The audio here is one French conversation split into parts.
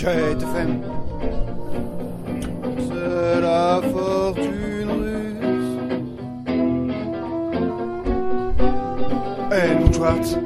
Trade FM. C'est la fortune russe. Et nous, droite.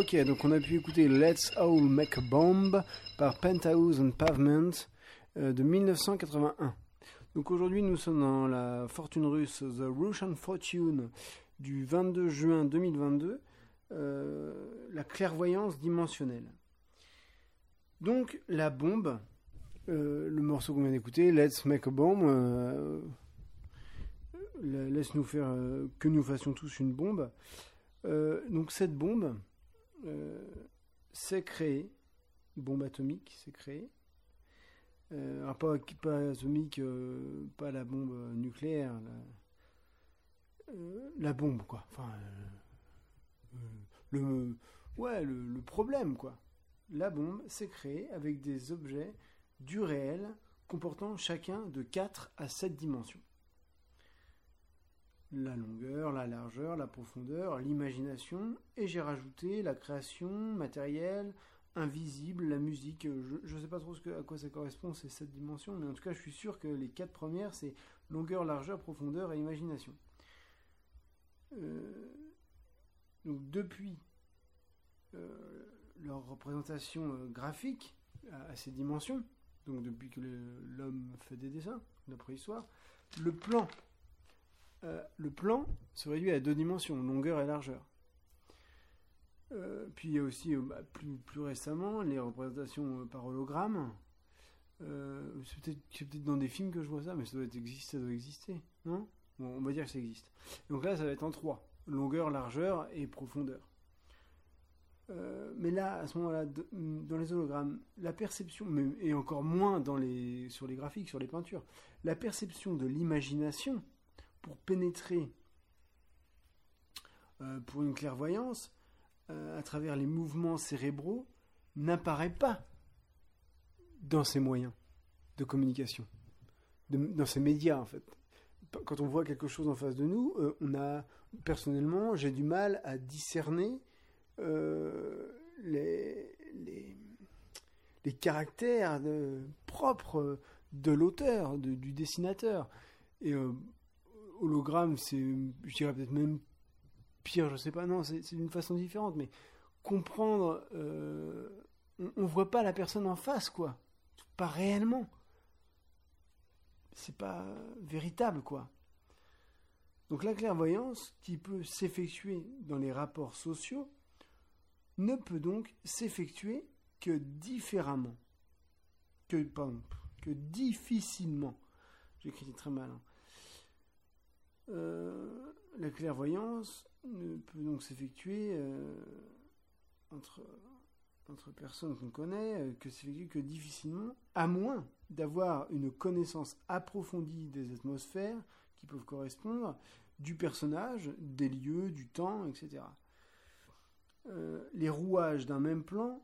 Ok, donc on a pu écouter Let's All Make a Bomb par Penthouse and Pavement euh, de 1981. Donc aujourd'hui nous sommes dans la fortune russe, The Russian Fortune du 22 juin 2022, euh, la clairvoyance dimensionnelle. Donc la bombe, euh, le morceau qu'on vient d'écouter, Let's Make a Bomb, laisse nous faire que nous fassions tous une bombe. donc cette bombe, euh, s'est créé, bombe atomique s'est créée. Euh, pas, atomique, euh, pas la bombe nucléaire, la, euh, bombe quoi. Enfin, euh, le, ouais, le, le problème quoi. La bombe s'est créée avec des objets du réel comportant chacun de 4 à 7 dimensions. La longueur, la largeur, la profondeur, l'imagination, et j'ai rajouté la création matérielle, invisible, la musique. Je ne sais pas trop ce que, à quoi ça correspond ces 7 dimensions, mais en tout cas je suis sûr que les 4 premières c'est longueur, largeur, profondeur et imagination. Euh, donc depuis euh, leur représentation euh, graphique à, à ces dimensions, donc depuis que l'homme fait des dessins, la préhistoire, le plan, euh, le plan se réduit à deux dimensions, longueur et largeur. Euh, puis il y a aussi euh, bah, plus, récemment les représentations par hologramme. C'est peut-être dans des films que je vois ça, mais ça doit, exister, non? On va dire que ça existe. Donc là, ça va être en trois longueur, largeur et profondeur. Mais là, à ce moment-là, de- dans les hologrammes, la perception, et encore moins dans les, sur les graphiques, sur les peintures, la perception de l'imagination pour pénétrer euh, pour une clairvoyance euh, à travers les mouvements cérébraux n'apparaît pas dans ces moyens de communication, dans ces médias en fait. Quand on voit quelque chose en face de nous, euh, on a personnellement, j'ai du mal à discerner les, les, les caractères propres de l'auteur, du dessinateur. Et hologramme, c'est, je dirais peut-être même pire, je sais pas, non, c'est d'une façon différente, mais comprendre, euh, on, on voit pas la personne en face, quoi, pas réellement. C'est pas véritable, quoi. Donc la clairvoyance, qui peut s'effectuer dans les rapports sociaux, ne peut donc s'effectuer que différemment. Que, que difficilement. J'écris très mal. hein. Euh, la clairvoyance ne peut donc s'effectuer euh, entre, personnes qu'on connaît, euh, que que difficilement, à moins d'avoir une connaissance approfondie des atmosphères qui peuvent correspondre, du personnage, des lieux, du temps, etc. Les rouages d'un même plan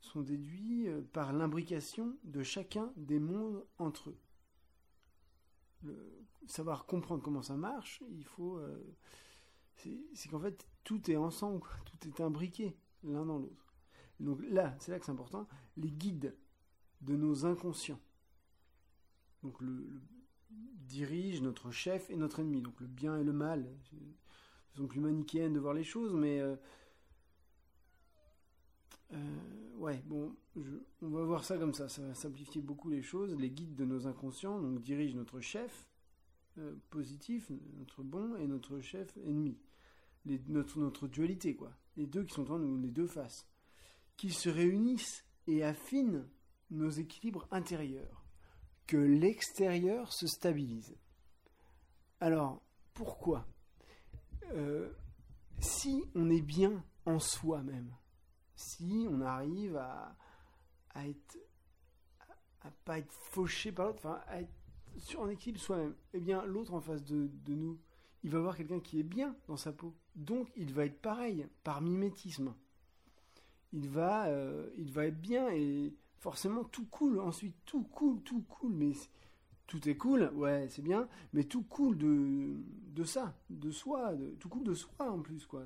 sont déduits par l'imbrication de chacun des mondes entre eux. Le- savoir comprendre comment ça marche, il faut. euh, c'est qu'en fait, tout est ensemble, tout est imbriqué l'un dans l'autre. Donc là, c'est là que c'est important, les guides de nos inconscients. Donc le, dirige notre chef et notre ennemi, donc le bien et le mal. C'est plus manichéenne de voir les choses, mais euh, euh, ouais, bon, on va voir ça comme ça, ça va simplifier beaucoup les choses. Les guides de nos inconscients, donc dirigent notre chef euh, positif, notre bon, et notre chef ennemi. Notre, dualité, quoi. Les deux qui sont en nous, les deux faces. Qui se réunissent et affinent nos équilibres intérieurs. Que l'extérieur se stabilise. Alors, pourquoi? Euh, Si on est bien en soi-même, si on arrive à, à être à, pas être fauché par l'autre, enfin à être en équilibre soi-même, eh bien l'autre en face de, nous, il va voir quelqu'un qui est bien dans sa peau. Donc il va être pareil, par mimétisme. Il va, euh, être bien et forcément tout coule ensuite, tout coule, tout coule, mais tout est cool, ouais, c'est bien, mais tout coule de, ça, de soi, tout coule de soi en plus, quoi.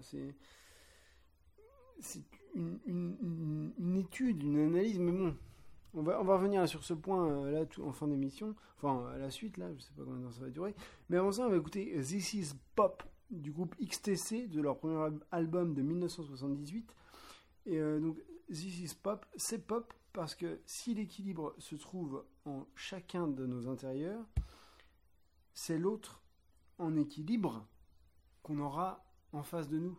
Une, étude, une analyse, mais bon, on va, on va revenir sur ce point euh, là en fin d'émission, enfin à la suite là, je sais pas combien ça va durer, mais avant ça on va écouter This Is Pop du groupe XTC de leur premier al- album de 1978. Et euh, donc This Is Pop, c'est pop parce que si l'équilibre se trouve en chacun de nos intérieurs, c'est l'autre en équilibre qu'on aura en face de nous.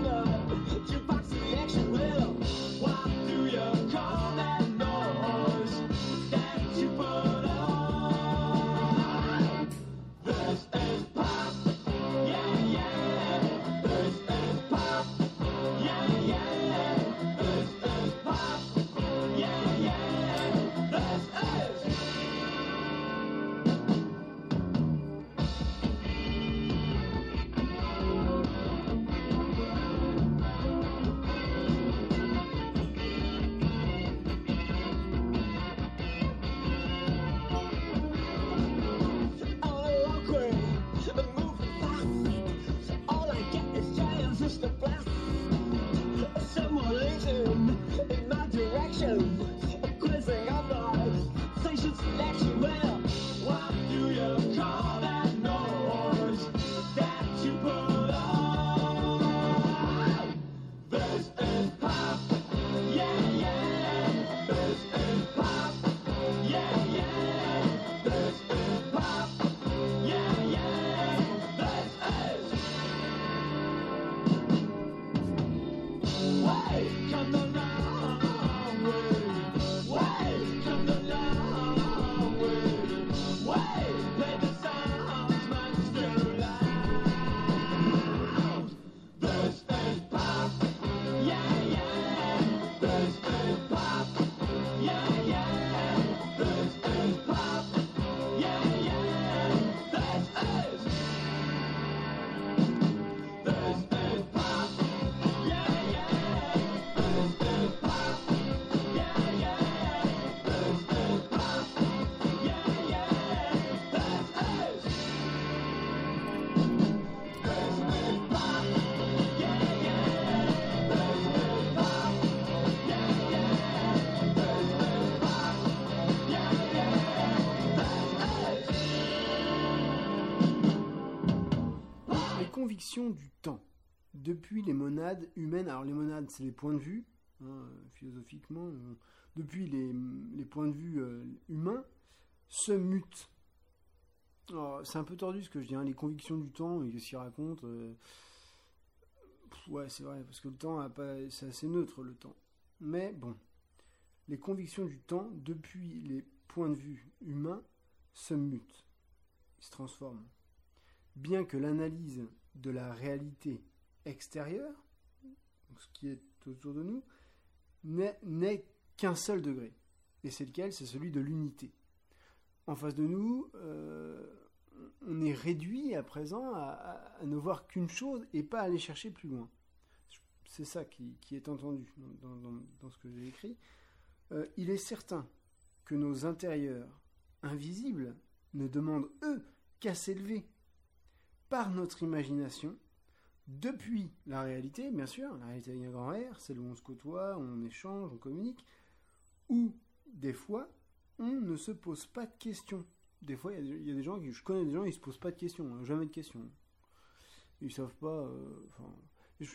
du temps, depuis les monades humaines, alors les monades c'est les points de vue, hein, philosophiquement, euh, depuis les, les points de vue euh, humains, se mutent. C'est un peu tordu ce que je dis, les convictions du temps, et qu'est-ce qu'il raconte euh, Ouais, c'est vrai, parce que le temps, c'est assez neutre le temps. Mais bon, les convictions du temps, depuis les points de vue humains, se mutent, ils se transforment. Bien que l'analyse de la réalité extérieure, ce qui est autour de nous, n'est- qu'un seul degré. Et c'est lequel? C'est celui de l'unité. En face de nous, euh, on est réduit à présent à, ne voir qu'une chose et pas aller chercher plus loin. C'est ça qui, est entendu dans ce que j'ai écrit. Euh, il est certain que nos intérieurs invisibles ne demandent, eux, qu'à s'élever par notre imagination depuis la réalité, bien sûr, la réalité avec un grand R, celle où on se côtoie, on échange, on communique, où des fois, on ne se pose pas de questions. Des fois, il y a des- gens, qui, je connais des gens, ils se posent pas de questions, hein, jamais de questions. Ils savent pas. euh,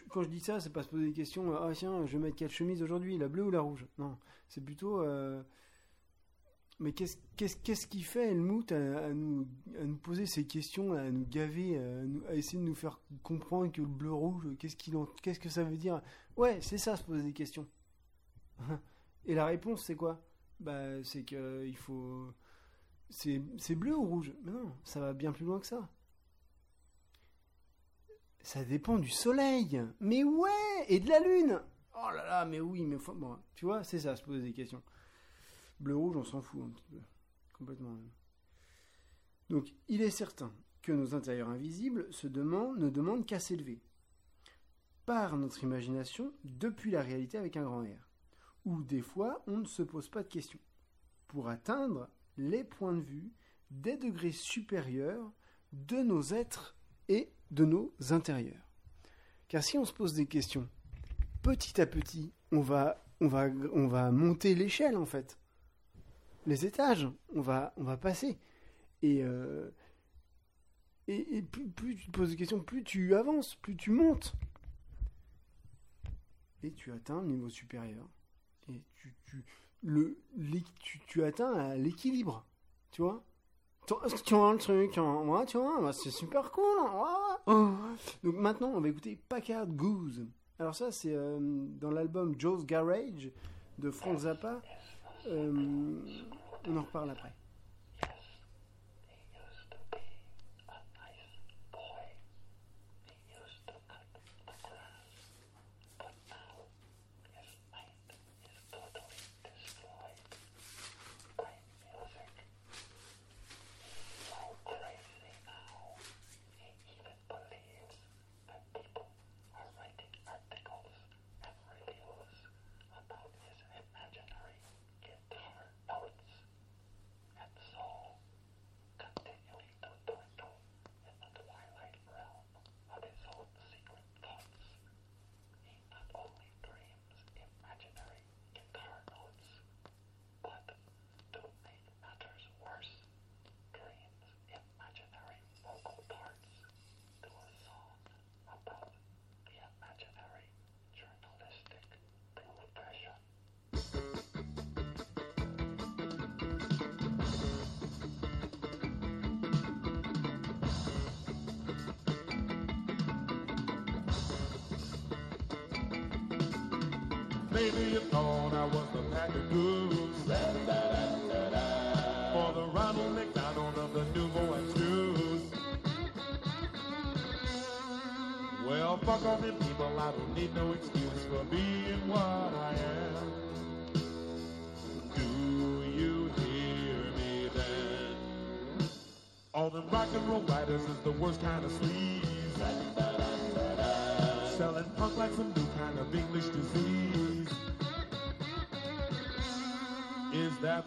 quand je dis ça, c'est pas se poser des questions. euh, Ah tiens, je vais mettre quelle chemise aujourd'hui, la bleue ou la rouge? Non, c'est plutôt. euh, mais qu'est-ce qu'est-ce qu'est-ce qui fait Helmut à, nous, à nous poser ces questions, à nous gaver, à, nous- à essayer de nous faire comprendre que le bleu rouge, qu'est-ce qu'il qu'est-ce que ça veut dire? Ouais, c'est ça, se poser des questions. Et la réponse, c'est quoi? Bah, c'est que il faut. C'est c'est bleu ou rouge? Mais non, ça va bien plus loin que ça. Ça dépend du soleil. Mais ouais, et de la lune. Oh là là, mais oui, mais bon, tu vois, c'est ça, se poser des questions. Bleu rouge, on s'en fout un petit peu, complètement. Donc, il est certain que nos intérieurs invisibles ne demandent qu'à s'élever par notre imagination depuis la réalité avec un grand R, où des fois on ne se pose pas de questions, pour atteindre les points de vue des degrés supérieurs de nos êtres et de nos intérieurs. Car si on se pose des questions, petit à petit, on va monter l'échelle en fait. Les étages, on va, on va passer. Et, euh, et, et plus, plus tu te poses des questions, plus tu avances, plus tu montes. Et tu atteins le niveau supérieur. Et tu, tu, le, l'é- tu, tu atteins l'équilibre. Tu vois? Tu vois tu vois le truc, hein, ouais, tu vois, bah, c'est super cool. hein, ouais. Donc maintenant, on va écouter Packard Goose. Alors ça, c'est euh, dans l'album Joe's Garage de Frank Zappa. Euh, on en reparle après. Maybe you thought I was the pack of goose. For the Ronald McDonald of the nouveau excuse. Well, fuck all them people, I don't need no excuse for being what I am. Do you hear me then? All them rock and roll writers is the worst kind of sleaze.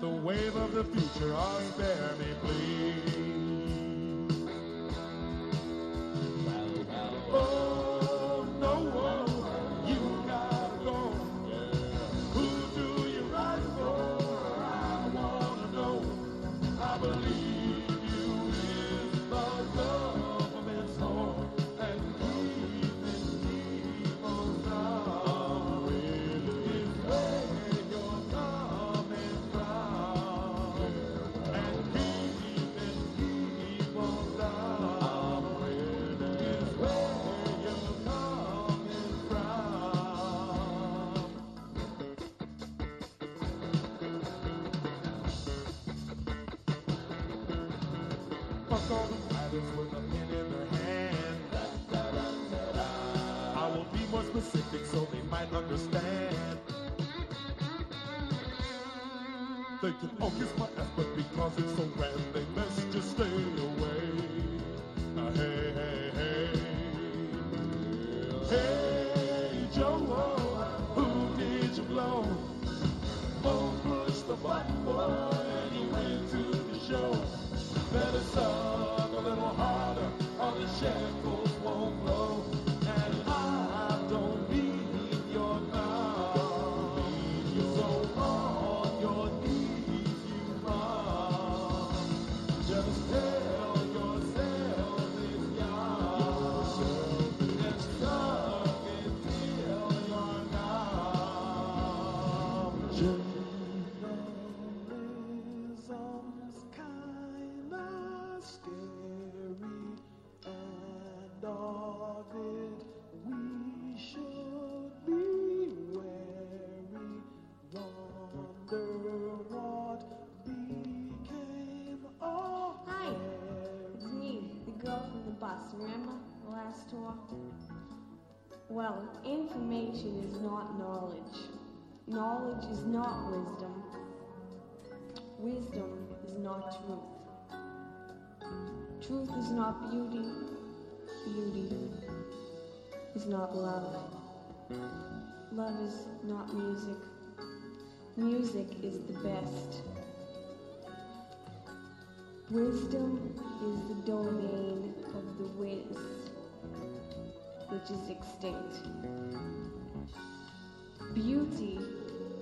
The wave of the future? Oh, spare me, Information is not knowledge. Knowledge is not wisdom. Wisdom is not truth. Truth is not beauty. Beauty is not love. Love is not music. Music is the best. Wisdom is the domain of the whiz, which is extinct. Beauty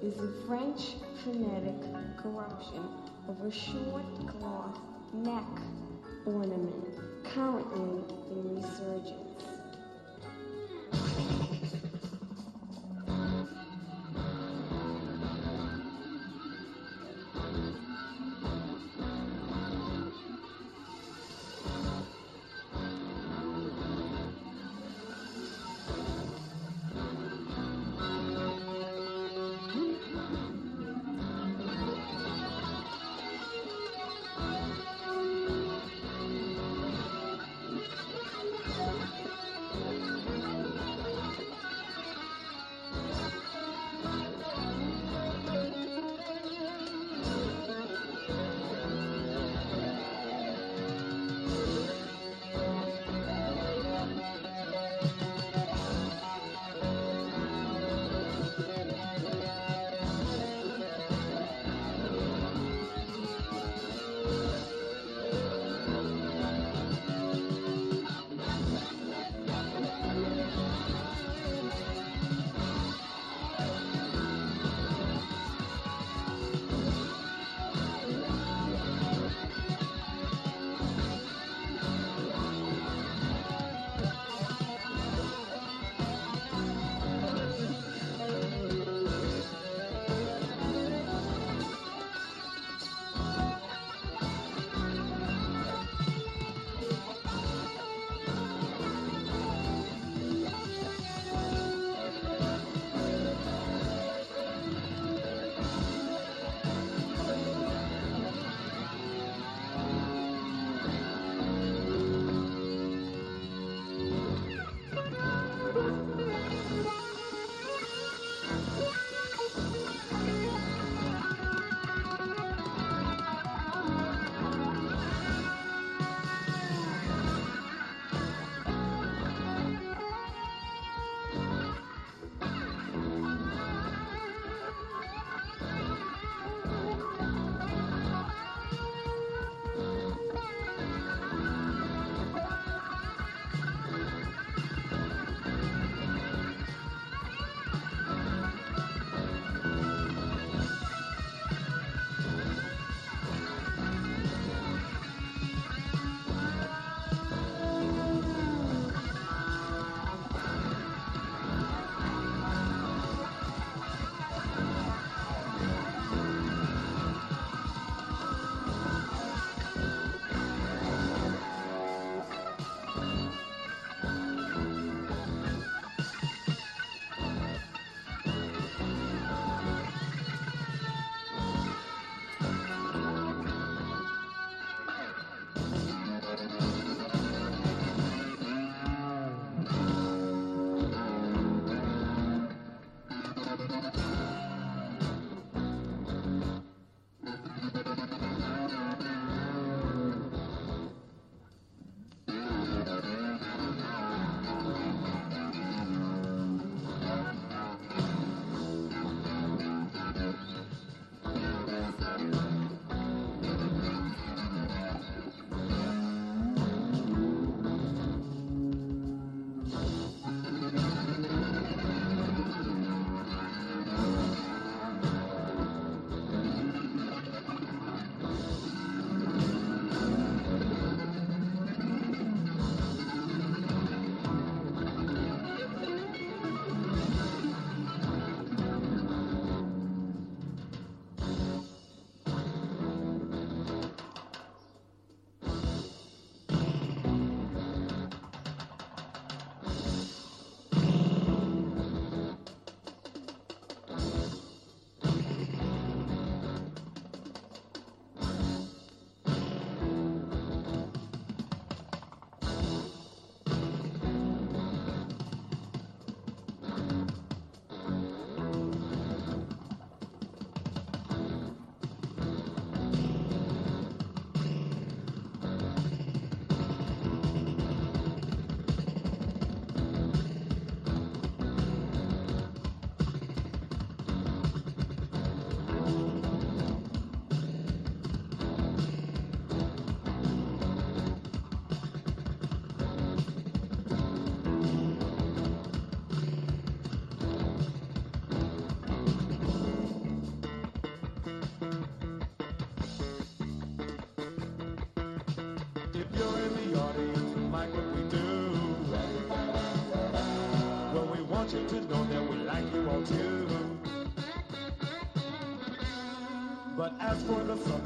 is the French phonetic corruption of a short cloth neck ornament currently in resurgence.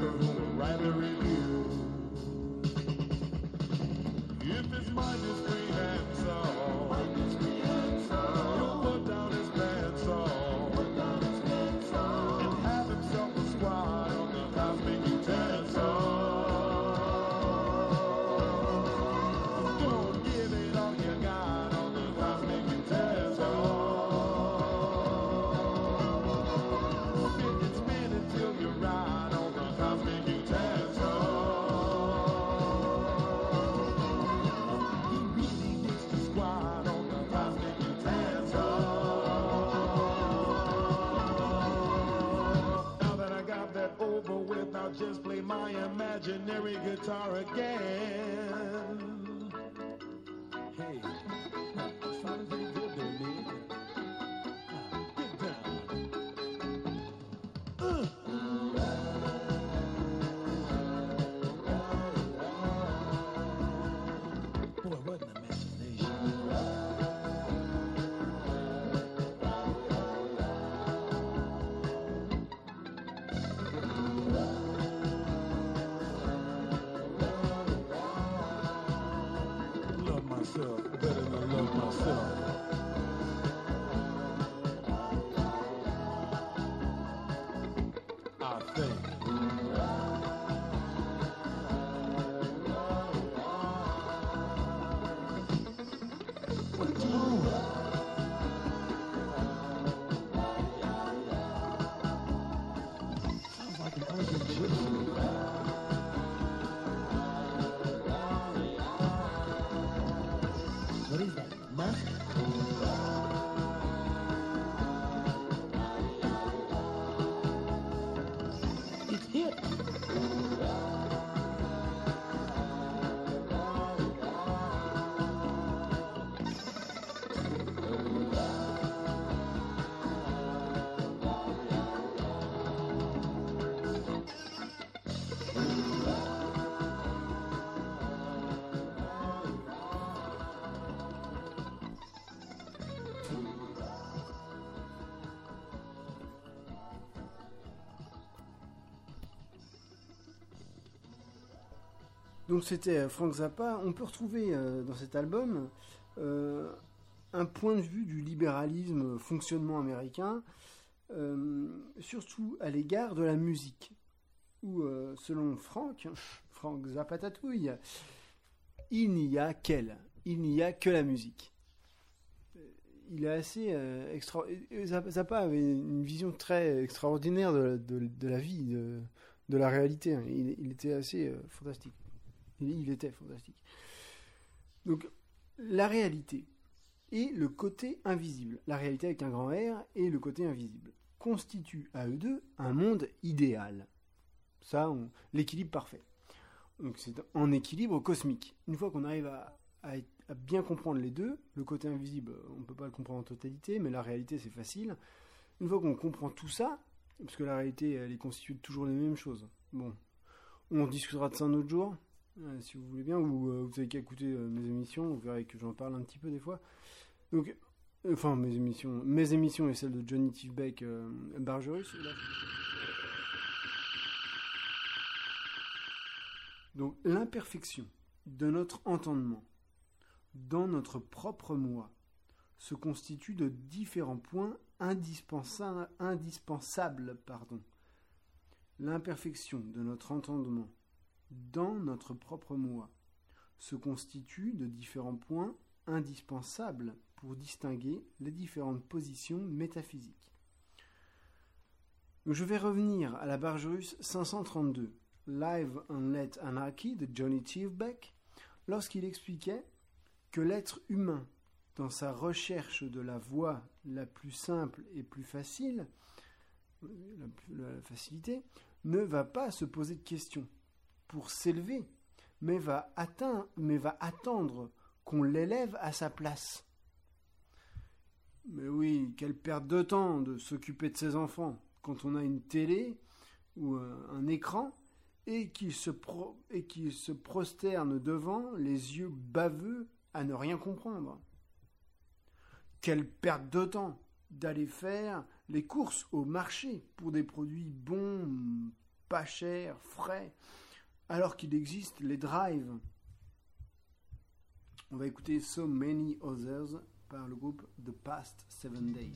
Mm-hmm. My imaginary guitar again. Donc c'était euh, Frank Zappa. On peut retrouver euh, dans cet album euh, un point de vue du libéralisme fonctionnement américain, surtout à l'égard de la musique. Où, selon Frank, Frank Zappa tatouille, il n'y a qu'elle, il n'y a que la musique. Il est assez extra. Zappa avait une vision très extraordinaire de, la vie, de, la réalité. hein. Il, était assez fantastique. Il, était fantastique. Donc, la réalité et le côté invisible, la réalité avec un grand R et le côté invisible, constituent à eux deux un monde idéal. Ça, l'équilibre parfait. Donc, c'est en équilibre cosmique. Une fois qu'on arrive à, à bien comprendre les deux, le côté invisible, on ne peut pas le comprendre en totalité, mais la réalité, c'est facile. Une fois qu'on comprend tout ça, parce que la réalité, elle est constituée de toujours les mêmes choses. Bon, on discutera de ça un autre jour, euh, si vous voulez bien, ou euh, vous avez qu'à écouter euh, mes émissions, vous verrez que j'en parle un petit peu des fois. Donc, enfin, mes émissions, mes émissions et celles de Johnny Tifbeck, euh, Bargerus. là. Donc, l'imperfection de notre entendement dans notre propre moi se constitue de différents points indispensa- indispensables. L'imperfection de notre entendement dans notre propre moi se constitue de différents points indispensables pour distinguer les différentes positions métaphysiques. Je vais revenir à la Bargerus 532, Live on Let Anarchy de Johnny Cheevebeck, lorsqu'il expliquait que l'être humain, dans sa recherche de la voie la plus simple et plus facile, la facilité, ne va pas se poser de questions pour s'élever, mais va, attendre qu'on l'élève à sa place. Mais oui, quelle perte de temps de s'occuper de ses enfants quand on a une télé ou un, un écran et qu'il se, pro- prosterne devant les yeux baveux à ne rien comprendre. quelle perte de temps d'aller faire les courses au marché pour des produits bons, pas chers, frais, alors qu'il existe les drives. On va écouter So Many Others par le groupe The Past Seven Days.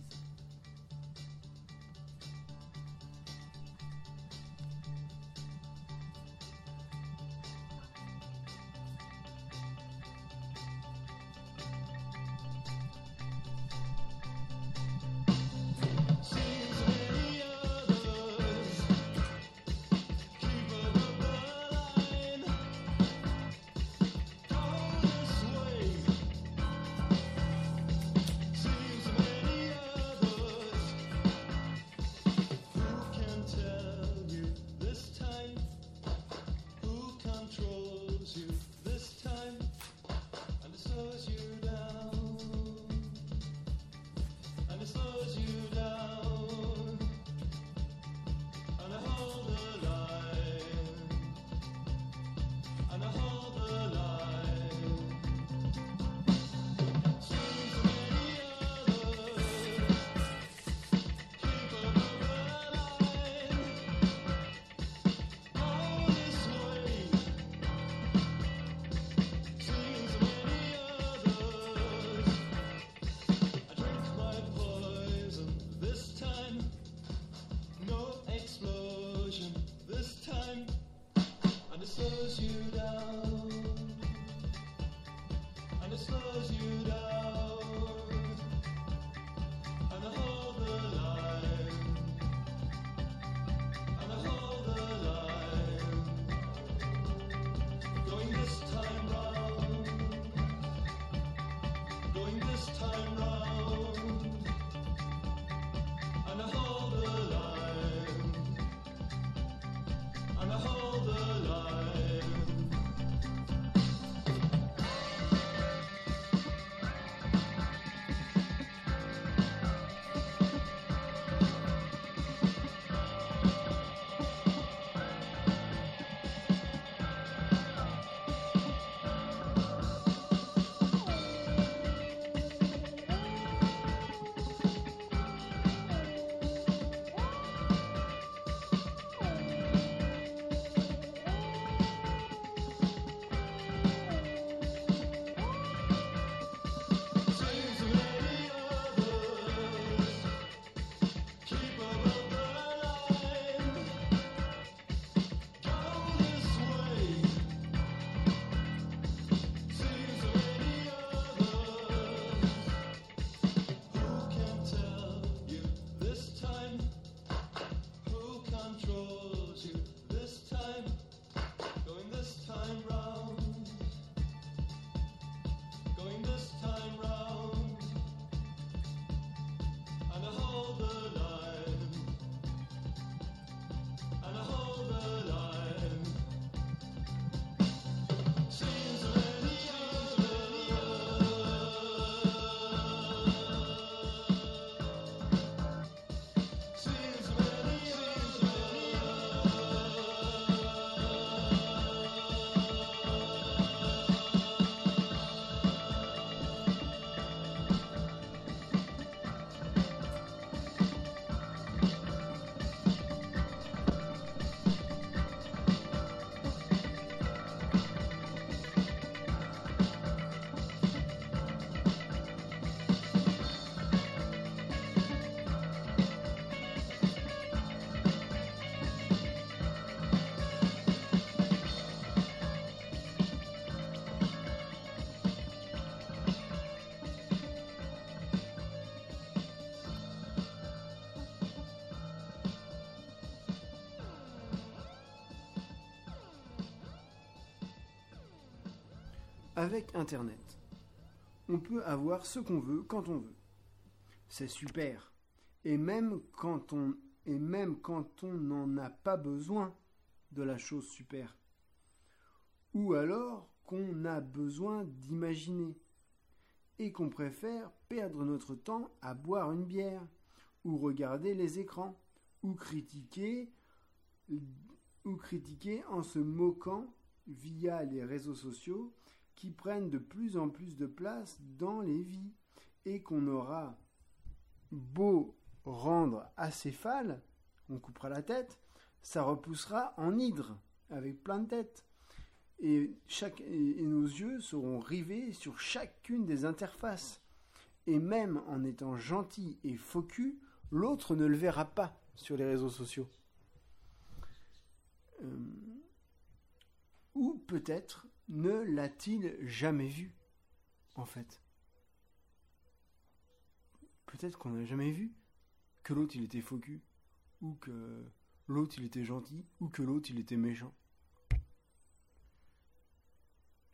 Avec Internet, on peut avoir ce qu'on veut quand on veut. C'est super. Et même quand on et même quand on n'en a pas besoin de la chose super. Ou alors qu'on a besoin d'imaginer et qu'on préfère perdre notre temps à boire une bière ou regarder les écrans ou critiquer ou critiquer en se moquant via les réseaux sociaux qui prennent de plus en plus de place dans les vies et qu'on aura beau rendre acéphale, on coupera la tête, ça repoussera en hydre, avec plein de têtes. Et, chaque, nos yeux seront rivés sur chacune des interfaces. Et même en étant gentil et focus, l'autre ne le verra pas sur les réseaux sociaux. Euh, ou peut-être ne l'a-t-il jamais vu, en fait? Peut-être qu'on n'a jamais vu que l'autre il était faux ou que l'autre il était gentil, ou que l'autre il était méchant.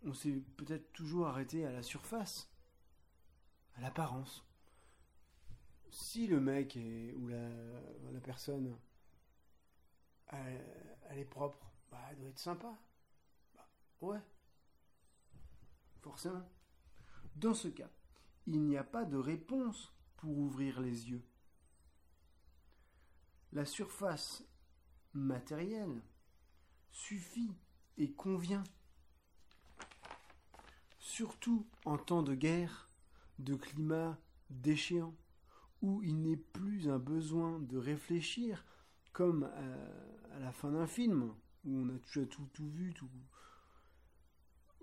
On s'est peut-être toujours arrêté à la surface, à l'apparence. Si le mec ou la, personne, elle, elle est propre, bah, elle doit être sympa. Bah, ouais. Forcément. Dans ce cas, il n'y a pas de réponse pour ouvrir les yeux. La surface matérielle suffit et convient. Surtout en temps de guerre, de climat déchéant, où il n'est plus un besoin de réfléchir comme à, la fin d'un film, où on a tout, tout vu, tout.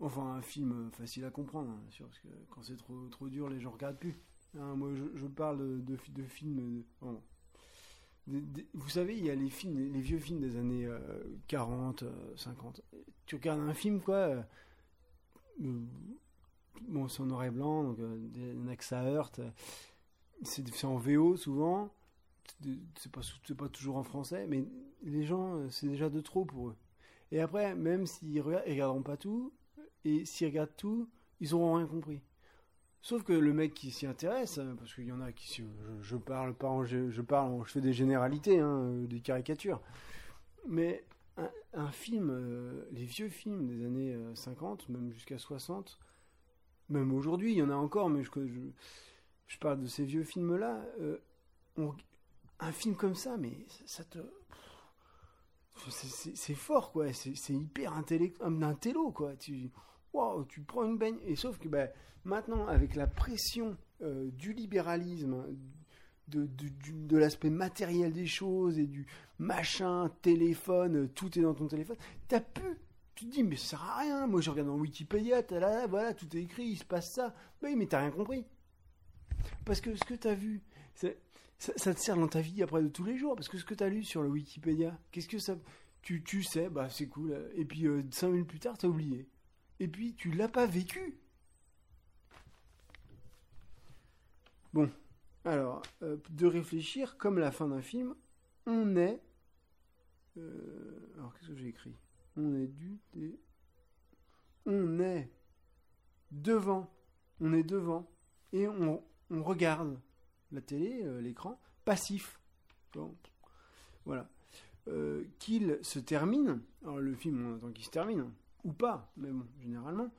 Enfin, un film facile à comprendre, hein, sûr, parce que quand c'est trop, trop dur, les gens regardent plus. Hein, moi, je, parle de, films. des- vous savez, il y a les vieux films des années euh, 40, euh, 50. Tu regardes un film, quoi. euh, euh, bon, c'est en noir et blanc, donc euh, il en que ça heurte. C'est en VO souvent. C'est- pas, pas toujours en français, mais les gens, euh, c'est déjà de trop pour eux. Et après, même s'ils regardent, regarderont pas tout, et s'ils regardent tout, ils auront rien compris. Sauf que le mec qui s'y intéresse, hein, parce qu'il y en a qui, je, je parle pas, en, je, je parle, je fais des généralités, hein, euh, des caricatures. Mais un, film, euh, les vieux films des années euh, 50, même jusqu'à 60, même aujourd'hui, il y en a encore, mais je, parle de ces vieux films-là. euh, un film comme ça, mais ça, te. c'est- fort, quoi. C'est hyper intellect, un intello, quoi. Tu, waouh, tu prends une baigne. Et sauf que ben, maintenant, avec la pression euh, du libéralisme, de, de, l'aspect matériel des choses et du machin, téléphone, euh, tout est dans ton téléphone, t'as pu. Tu te dis, mais ça sert à rien. Moi, je regarde dans Wikipédia, t'as là, voilà, tout est écrit, il se passe ça. Oui, mais t'as rien compris. Parce que ce que t'as vu, ça te sert dans ta vie après de tous les jours. Parce que ce que t'as lu sur le Wikipédia, qu'est-ce que ça. Tu, tu sais, bah c'est cool. Et puis, euh, cinq minutes plus tard, t'as oublié. Et puis, tu l'as pas vécu. Bon, alors, euh, de réfléchir comme la fin d'un film, on est. euh, alors, qu'est-ce que j'ai écrit? On est du. On est devant. On est devant. Et on, regarde la télé, euh, l'écran, passif. Bon, voilà. Qu'il se termine, alors le film on attend qu'il se termine, ou pas, mais bon, généralement,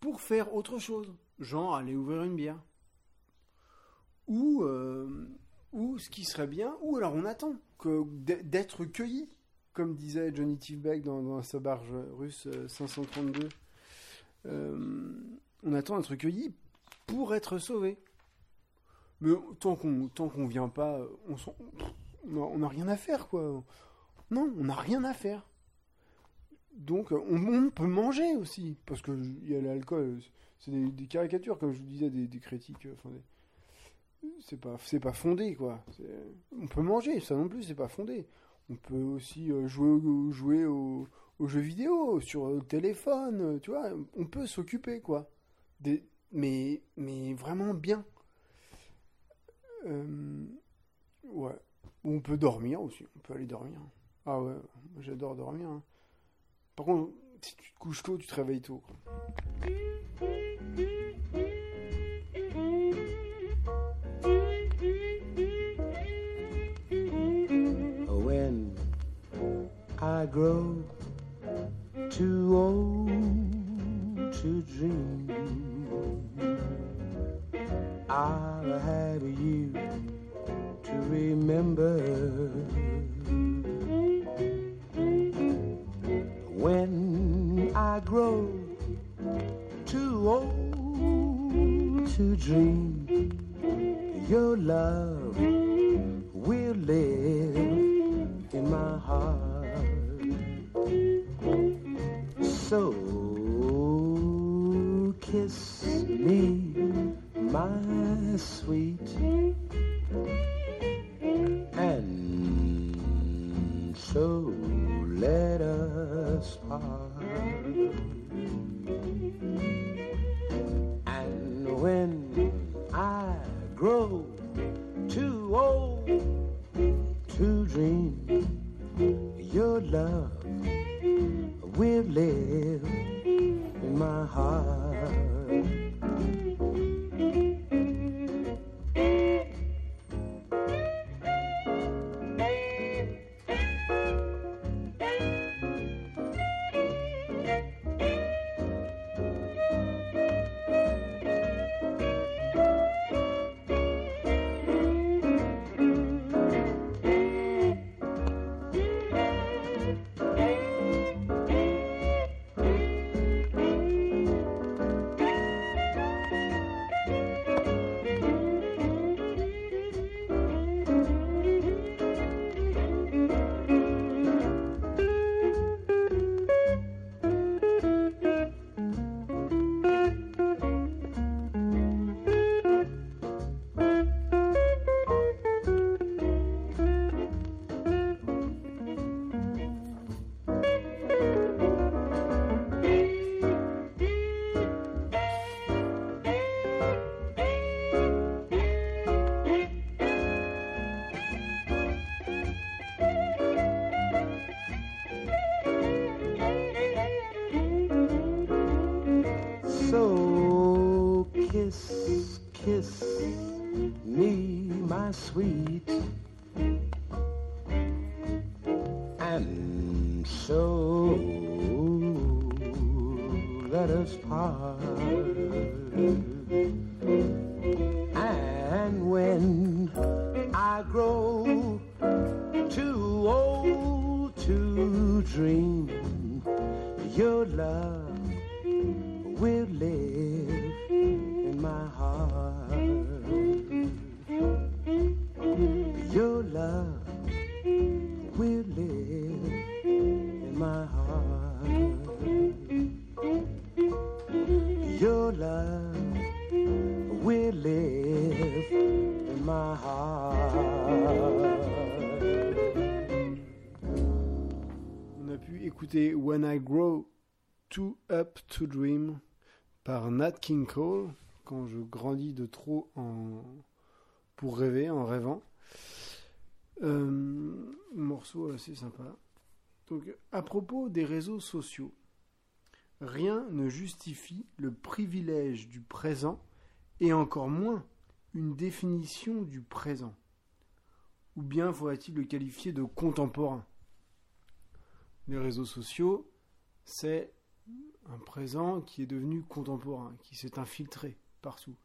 pour faire autre chose, genre aller ouvrir une bière. Ou, euh, ou ce qui serait bien, ou alors on attend d'être cueilli, comme disait Johnny Tivbeck dans, sa barge russe euh, 532. Euh, on attend d'être cueilli pour être sauvé. Mais tant qu'on tant qu'on vient pas, on s'en- on n'a rien à faire quoi. Non, on n'a rien à faire. Donc on, on peut manger aussi parce que il y a l'alcool. C'est des, caricatures comme je vous disais des, critiques. euh, enfin, des- c'est pas pas fondé quoi. On peut manger, ça non plus c'est pas fondé. On peut aussi euh, jouer jouer au- aux jeux vidéo sur le téléphone, euh, tu vois. On peut s'occuper quoi. Mais mais vraiment bien. Euh, ouais. On peut dormir aussi. On peut aller dormir. Ah ouais, j'adore dormir. hein. Par contre, si tu te couches tôt, tu te réveilles tôt. when I grow too old to dream. I'll have you to remember I grow too old to dream your love will live in my heart. So kiss me, my sweet, let us to Dream par Nat King Cole, quand je grandis de trop en... pour rêver, en rêvant. Euh, morceau assez sympa. Donc, à propos des réseaux sociaux, rien ne justifie le privilège du présent et encore moins une définition du présent. Ou bien faudrait-il le qualifier de contemporain? Les réseaux sociaux, c'est un présent qui est devenu contemporain, qui s'est infiltré partout.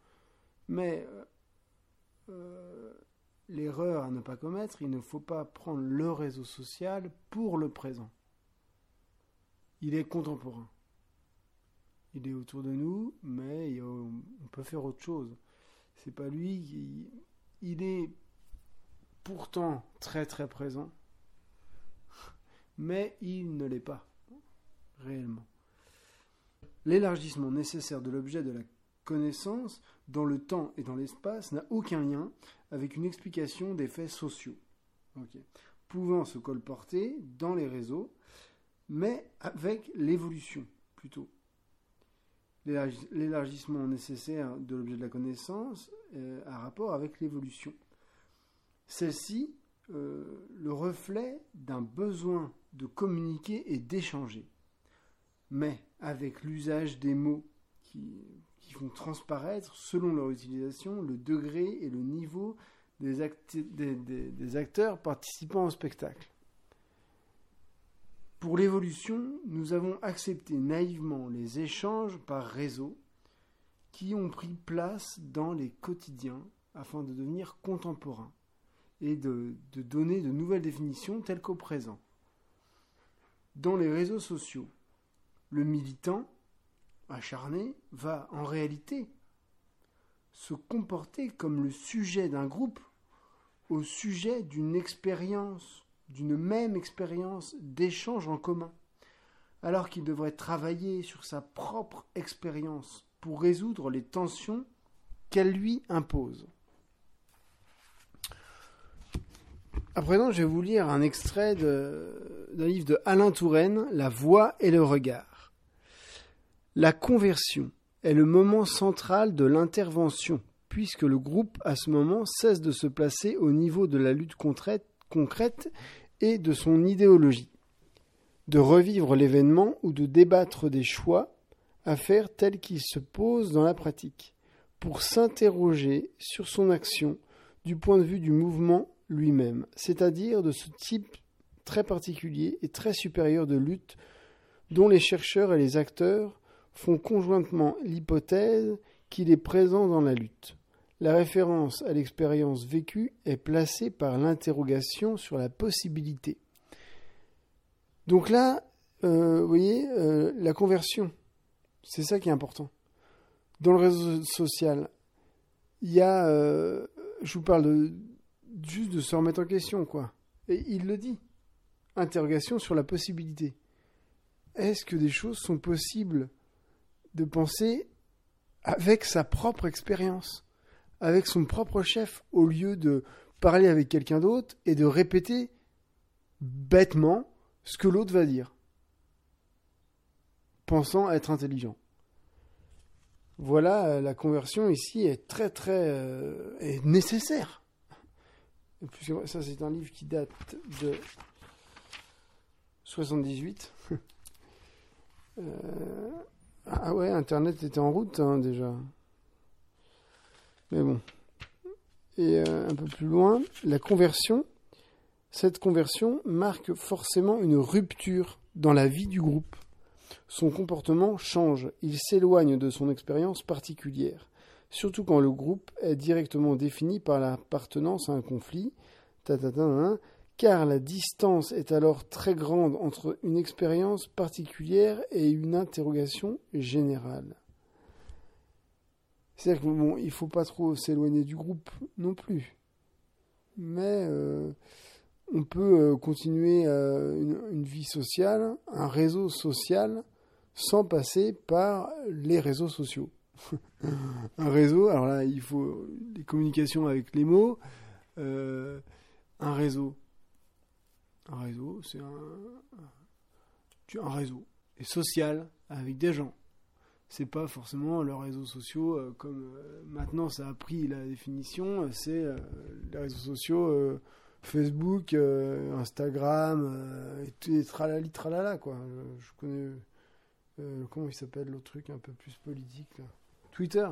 Mais euh, euh, l'erreur à ne pas commettre, il ne faut pas prendre le réseau social pour le présent. Il est contemporain. Il est autour de nous, mais on peut faire autre chose. C'est pas lui. Il est pourtant très très présent, mais il ne l'est pas réellement. L'élargissement nécessaire de l'objet de la connaissance dans le temps et dans l'espace n'a aucun lien avec une explication des faits sociaux, pouvant se colporter dans les réseaux, mais avec l'évolution plutôt. L'élargi- L'élargissement nécessaire de l'objet de la connaissance euh, a rapport avec l'évolution. Celle-ci, euh, le reflet d'un besoin de communiquer et d'échanger mais avec l'usage des mots qui, font transparaître, selon leur utilisation, le degré et le niveau des, acteurs participant au spectacle. Pour l'évolution, nous avons accepté naïvement les échanges par réseau qui ont pris place dans les quotidiens afin de devenir contemporains et de donner de nouvelles définitions telles qu'au présent. Dans les réseaux sociaux, le militant acharné va en réalité se comporter comme le sujet d'un groupe au sujet d'une expérience, d'une même expérience d'échange en commun, alors qu'il devrait travailler sur sa propre expérience pour résoudre les tensions qu'elle lui impose. À présent, je vais vous lire un extrait d'un livre de Alain Touraine, La voix et le regard. La conversion est le moment central de l'intervention, puisque le groupe, à ce moment, cesse de se placer au niveau de la lutte concrète, et de son idéologie, de revivre l'événement ou de débattre des choix à faire tels qu'ils se posent dans la pratique, pour s'interroger sur son action du point de vue du mouvement lui-même, c'est-à-dire de ce type très particulier et très supérieur de lutte dont les chercheurs et les acteurs font conjointement l'hypothèse qu'il est présent dans la lutte. La référence à l'expérience vécue est placée par l'interrogation sur la possibilité. Donc là, euh, vous voyez, euh, la conversion, c'est ça qui est important. Dans le réseau social, il y a, euh, je vous parle juste de se remettre en question, quoi. Et il le dit. Interrogation sur la possibilité. Est-ce que des choses sont possibles de penser avec sa propre expérience, avec son propre chef, au lieu de parler avec quelqu'un d'autre et de répéter bêtement ce que l'autre va dire, pensant être intelligent. Voilà, euh, la conversion ici est très très euh, nécessaire. Ça, c'est un livre qui date de 78. Euh, ah ouais, Internet était en route hein, déjà. Mais bon. Et euh, un peu plus loin, la conversion. Cette conversion marque forcément une rupture dans la vie du groupe. Son comportement change, il s'éloigne de son expérience particulière, surtout quand le groupe est directement défini par l'appartenance à un conflit, car la distance est alors très grande entre une expérience particulière et une interrogation générale. C'est-à-dire qu'il ne faut pas trop s'éloigner du groupe non plus. Mais euh, on peut euh, continuer euh, une, une, vie sociale, un réseau social, sans passer par les réseaux sociaux. un réseau, alors là, il faut des communications avec les mots. un réseau, un réseau, c'est un, réseau et social avec des gens. C'est pas forcément leurs réseaux sociaux euh, comme euh, maintenant ça a pris la définition. C'est euh, les réseaux sociaux Facebook, Instagram et tralali tralala quoi. Je, je connais comment il s'appelle l'autre truc un peu plus politique là? Twitter.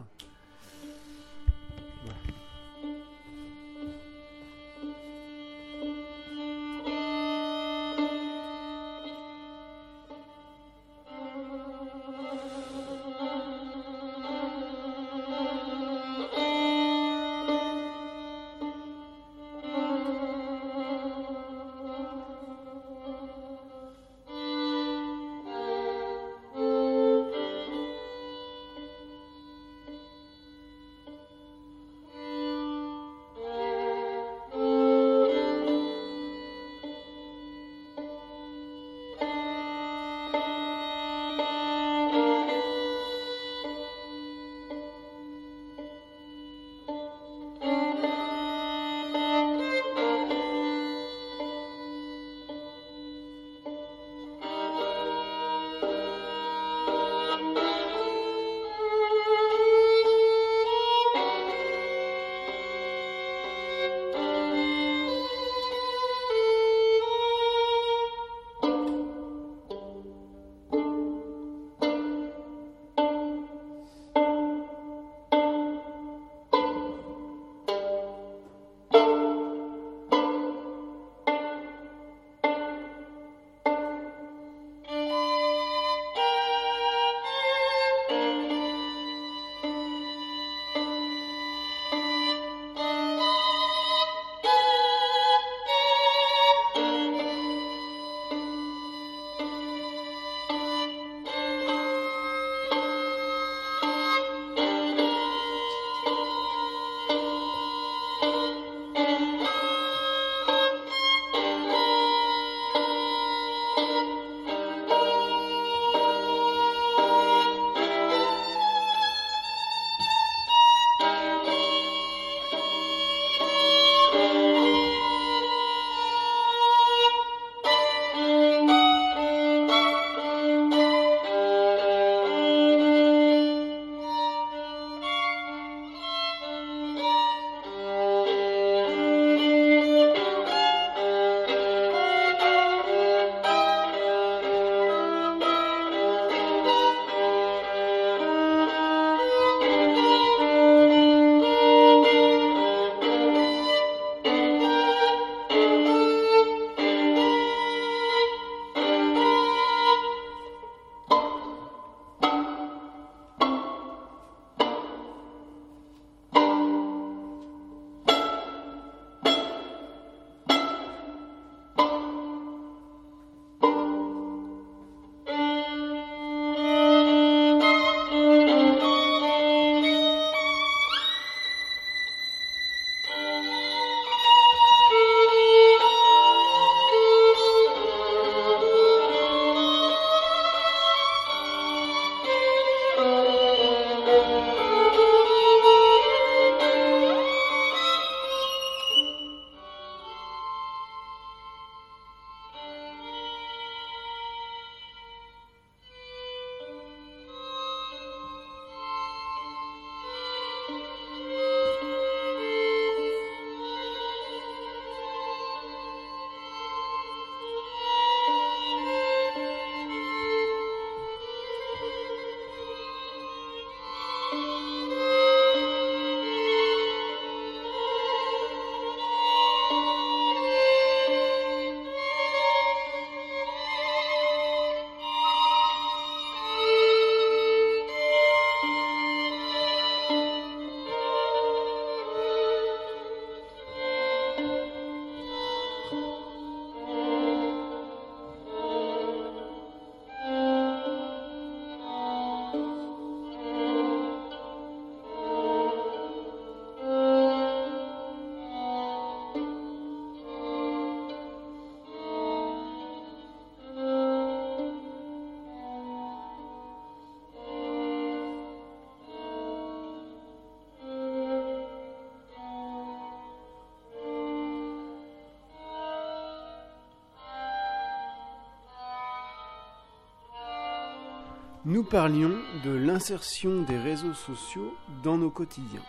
Nous parlions de l'insertion des réseaux sociaux dans nos quotidiens.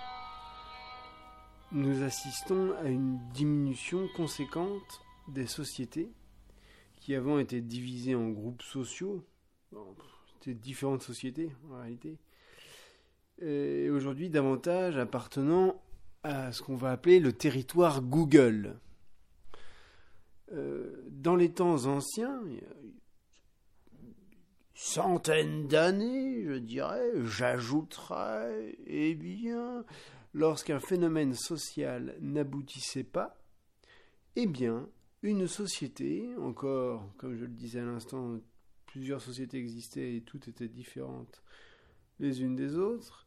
Nous assistons à une diminution conséquente des sociétés qui avant étaient divisées en groupes sociaux. C'était différentes sociétés en réalité. Et aujourd'hui davantage appartenant à ce qu'on va appeler le territoire Google. Euh, dans les temps anciens, centaines d'années, je dirais, j'ajouterais, eh bien, lorsqu'un phénomène social n'aboutissait pas, eh bien, une société, encore, comme je le disais à l'instant, plusieurs sociétés existaient et toutes étaient différentes les unes des autres,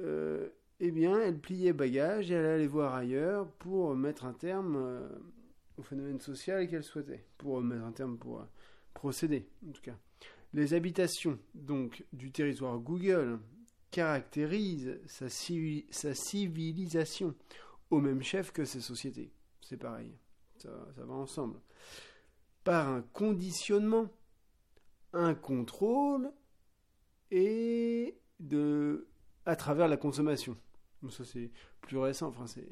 euh, eh bien, elle pliait bagage et elle allait voir ailleurs pour mettre un terme euh, au phénomène social qu'elle souhaitait, pour mettre un terme pour euh, procéder, en tout cas. Les habitations, donc, du territoire Google caractérisent sa, civi- sa civilisation au même chef que ses sociétés. C'est pareil, ça, va ensemble. Par un conditionnement, un contrôle et de à travers la consommation. Ça c'est plus récent. Enfin, c'est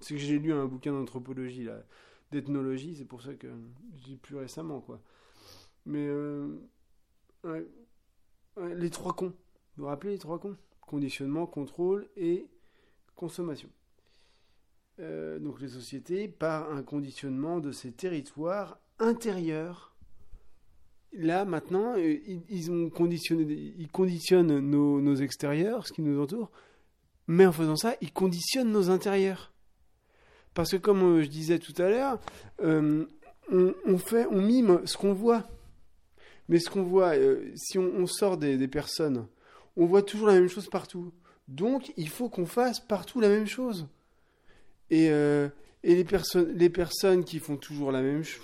que j'ai lu un bouquin d'anthropologie d'ethnologie. C'est pour ça que dis plus récemment quoi. Mais euh, les trois cons. Vous vous rappelez les trois cons? Conditionnement, contrôle et consommation. Euh, donc les sociétés par un conditionnement de ces territoires intérieurs. Là maintenant, euh, ils, ont conditionné, ils conditionnent nos, extérieurs, ce qui nous entoure, mais en faisant ça, ils conditionnent nos intérieurs. Parce que comme euh, je disais tout à l'heure, on, on mime ce qu'on voit. Mais ce qu'on voit, euh, si on, sort des, personnes, on voit toujours la même chose partout. Donc, il faut qu'on fasse partout la même chose. Et, euh, les, personnes, les personnes qui font toujours la même chose.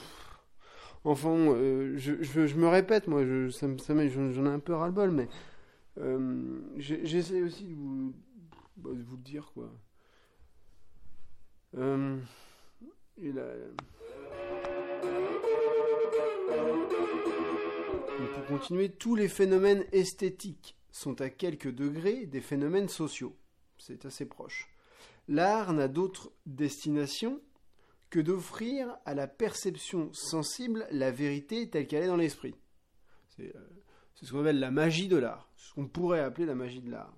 Enfin, euh, je, me répète, moi, je, ça, ça j'en ai un peu ras-le-bol, mais j'essaie aussi de vous, bah, de vous le dire, quoi. Et là, Pour continuer, tous les phénomènes esthétiques sont à quelques degrés des phénomènes sociaux. C'est assez proche. L'art n'a d'autre destination que d'offrir à la perception sensible la vérité telle qu'elle est dans l'esprit. C'est euh, ce qu'on appelle la magie de l'art, ce qu'on pourrait appeler la magie de l'art.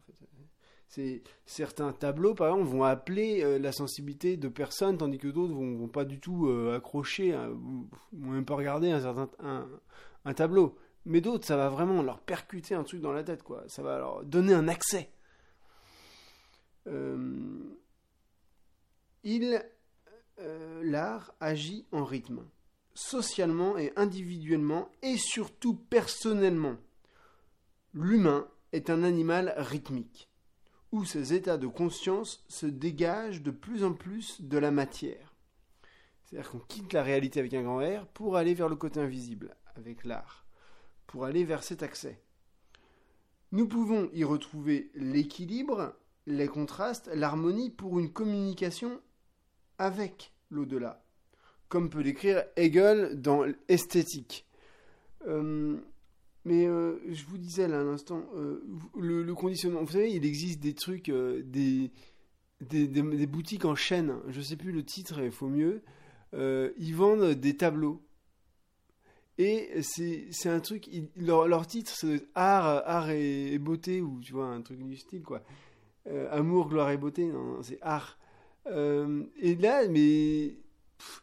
certains tableaux, par exemple, vont appeler euh, la sensibilité de personnes, tandis que d'autres vont, vont pas du tout euh, accrocher, hein, ou même pas regarder un certain un tableau. Mais d'autres, ça va vraiment leur percuter un truc dans la tête, quoi. Ça va leur donner un accès. Euh, il, euh, l'art agit en rythme, socialement et individuellement, et surtout personnellement. L'humain est un animal rythmique, où ses états de conscience se dégagent de plus en plus de la matière. C'est-à-dire qu'on quitte la réalité avec un grand R pour aller vers le côté invisible avec l'art, pour aller vers cet accès. Nous pouvons y retrouver l'équilibre, les contrastes, l'harmonie pour une communication avec l'au-delà, comme peut l'écrire Hegel dans Esthétique. Euh, mais euh, je vous disais là à l'instant, euh, le, conditionnement, vous savez, il existe des trucs, euh, des, des, boutiques en chaîne, je sais plus le titre, il faut mieux, ils vendent des tableaux. Et c'est un truc, leur, leur titre c'est art, art et, beauté, ou tu vois, un truc du style quoi. Euh, amour, gloire et beauté, non, c'est art. Euh, et là, mais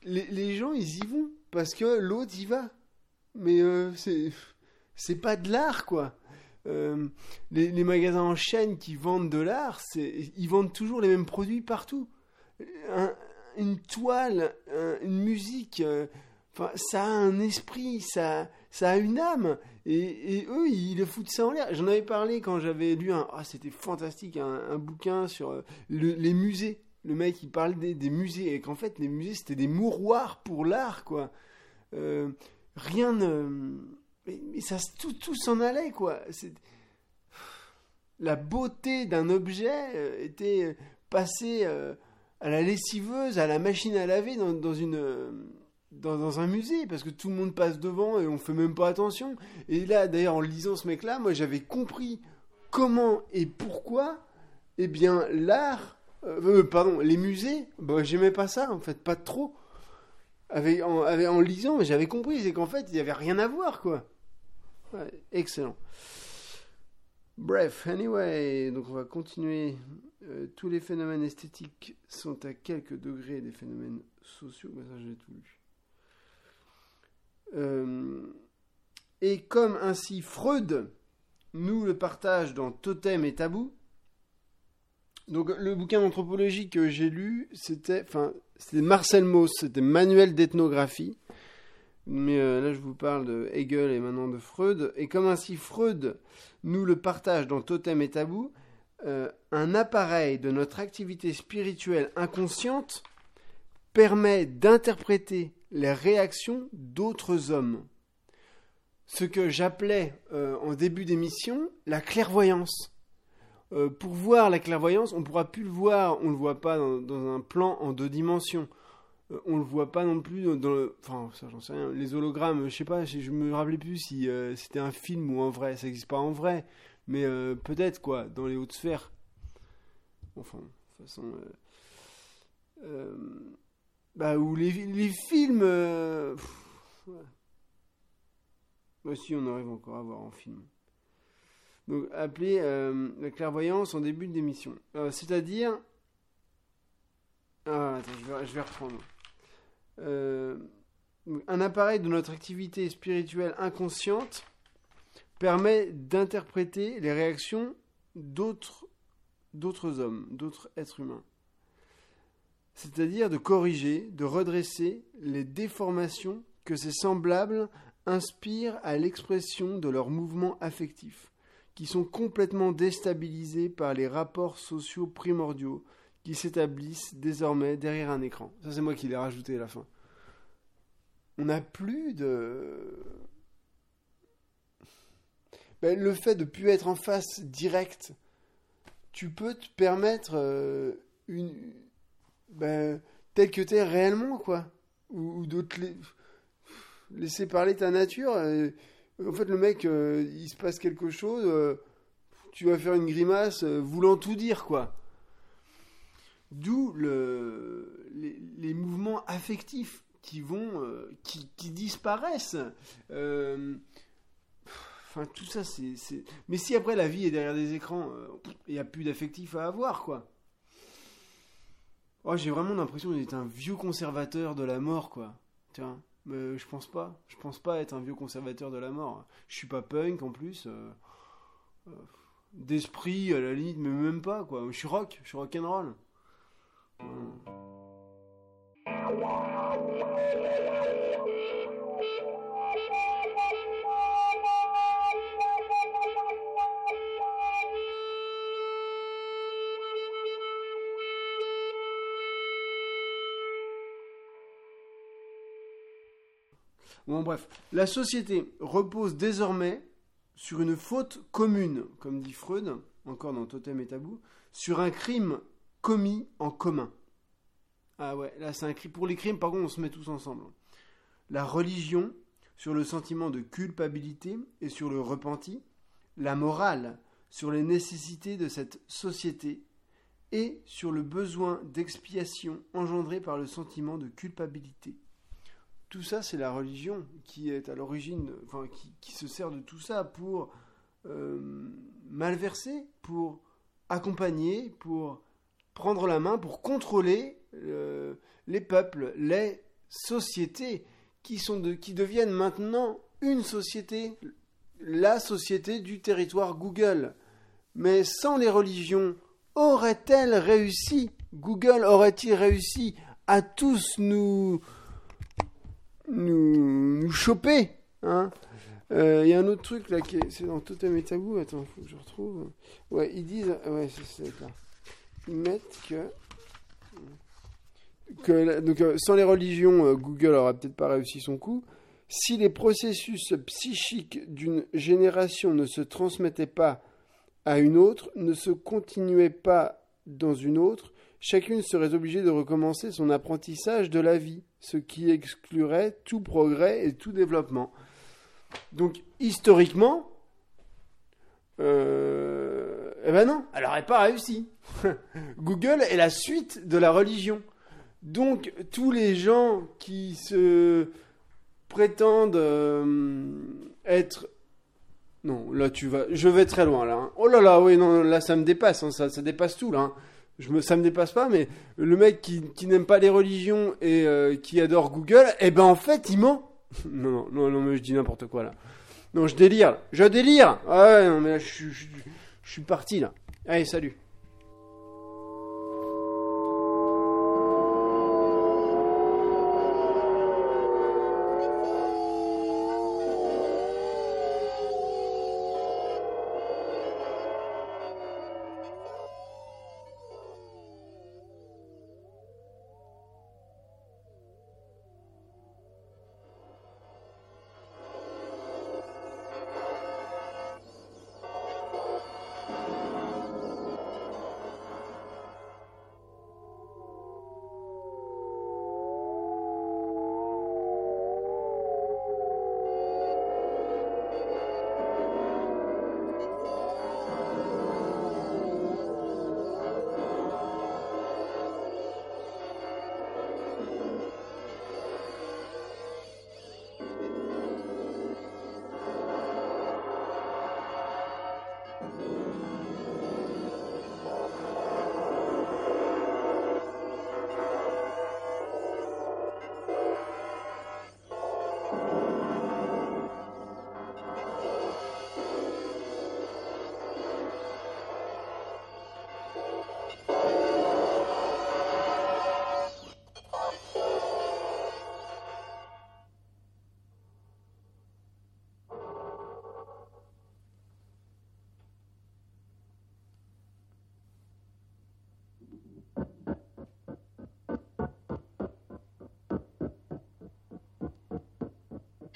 les, les gens ils y vont parce que l'autre y va. Mais euh, c'est pas de l'art quoi. Euh, les, les magasins en chaîne qui vendent de l'art, ils vendent toujours les mêmes produits partout. Un- une toile, un- une musique, ça a un esprit, ça ça a une âme. Et, eux ils le foutent ça en l'air. J'en avais parlé quand j'avais lu un ah c'était fantastique un, bouquin sur euh, le- les musées. Le mec il parle des, musées et qu'en fait les musées c'était des mouroirs pour l'art quoi. Euh, rien ne mais, ça tout tout s'en allait quoi. La beauté d'un objet euh, était passée à la lessiveuse, à la machine à laver dans, une dans, un musée parce que tout le monde passe devant et on fait même pas attention. Et là, d'ailleurs, en lisant ce mec-là, moi, j'avais compris comment et pourquoi, eh bien, l'art, euh, euh, pardon, les musées, bah, j'aimais pas ça, en fait, pas trop. Avec, en, lisant, j'avais compris, c'est qu'en fait, il y avait rien à voir, quoi. Excellent. Bref, anyway, donc on va continuer. Euh, tous les phénomènes esthétiques sont à quelques degrés des phénomènes sociaux. Bah, ça, j'ai tout lu. Euh, et comme ainsi Freud nous le partage dans Totem et Tabou. Donc le bouquin d'anthropologie que j'ai lu, c'était, enfin, Marcel Mauss, c'était Manuel d'ethnographie. Mais euh, là, je vous parle de Hegel et maintenant de Freud. Et comme ainsi Freud nous le partage dans Totem et Tabou, euh, un appareil de notre activité spirituelle inconsciente permet d'interpréter les réactions d'autres hommes. Ce que j'appelais euh, en début d'émission la clairvoyance. Euh, pour voir la clairvoyance, on ne pourra plus le voir, on ne le voit pas dans, un plan en deux dimensions. Euh, on le voit pas non plus dans le. Enfin, ça, j'en sais rien. Les hologrammes, je sais pas, je, je me rappelais plus si c'était un film ou en vrai. Ça n'existe pas en vrai. Mais peut-être, quoi, dans les hautes sphères. Enfin, de toute façon. euh, bah, ou les, films. euh, pff, ouais. Bah, on arrive encore à voir en film. Donc, appelé euh, la clairvoyance en début d'émission. Euh, C'est-à-dire. Ah, je vais, reprendre. Euh, un appareil de notre activité spirituelle inconsciente permet d'interpréter les réactions d'autres hommes, d'autres êtres humains. C'est-à-dire de corriger, de redresser les déformations que ces semblables inspirent à l'expression de leurs mouvements affectifs, qui sont complètement déstabilisés par les rapports sociaux primordiaux qui s'établissent désormais derrière un écran. Ça, c'est moi qui l'ai rajouté à la fin. On n'a plus de. Ben, le fait de plus être en face directe, tu peux te permettre euh, une. Ben, tel que tu es réellement, quoi. Ou, d'autres. la- Laisser parler ta nature. en fait, le mec, euh, il se passe quelque chose, euh, tu vas faire une grimace euh, voulant tout dire, quoi. D'où le, les, les mouvements affectifs qui vont, qui, qui disparaissent. Enfin, tout ça, c'est, Mais si après la vie est derrière des écrans, il n'y a plus d'affectif à avoir, quoi. Oh, j'ai vraiment l'impression d'être un vieux conservateur de la mort, quoi. Tiens, mais je pense pas. Je pense pas être un vieux conservateur de la mort. Je suis pas punk en plus. euh, euh, D'esprit, à la limite, mais même pas, quoi. Je suis rock, je suis rock'n'roll. Bon, bref. La société repose désormais sur une faute commune, comme dit Freud, encore dans Totem et Tabou, sur un crime commis en commun. Ah ouais, là c'est un crime. Pour les crimes, par contre, on se met tous ensemble. La religion, sur le sentiment de culpabilité et sur le repenti. La morale, sur les nécessités de cette société et sur le besoin d'expiation engendré par le sentiment de culpabilité. Tout ça, c'est la religion qui est à l'origine, enfin, qui, se sert de tout ça pour euh, malverser, pour accompagner, pour prendre la main, pour contrôler euh, les peuples, les sociétés qui, sont de, qui deviennent maintenant une société, la société du territoire Google. Mais sans les religions, aurait-elle réussi Google aurait-il réussi à tous nous nous, choper hein. Il y a un autre truc là qui est, c'est dans Totem et Tabou. Attends faut que je retrouve. Ouais ils disent ouais c'est c'est ils mettent que que donc euh, sans les religions euh, Google aurait peut-être pas réussi son coup. Si les processus psychiques d'une génération ne se transmettaient pas à une autre ne se continuaient pas dans une autre chacune serait obligée de recommencer son apprentissage de la vie ce qui exclurait tout progrès et tout développement. Donc, historiquement, euh, eh ben non, elle n'aurait pas réussi. Google est la suite de la religion. Donc, tous les gens qui se prétendent euh, être non, là tu vas, je vais très loin là. hein. Oh là là, oui non, là ça me dépasse, hein, ça, dépasse tout là. hein. Je me, ça me dépasse pas, mais le mec qui, qui n'aime pas les religions et euh, qui adore Google, eh ben en fait il ment. non non non mais je dis n'importe quoi là. Non je délire, je délire. Ah ouais non mais là je, je, suis- je suis parti là. Allez salut.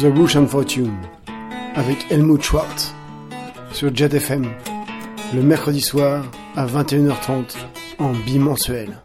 The Rush and Fortune avec Helmut Schwartz sur Jet FM le mercredi soir à 21h30 en bimensuel.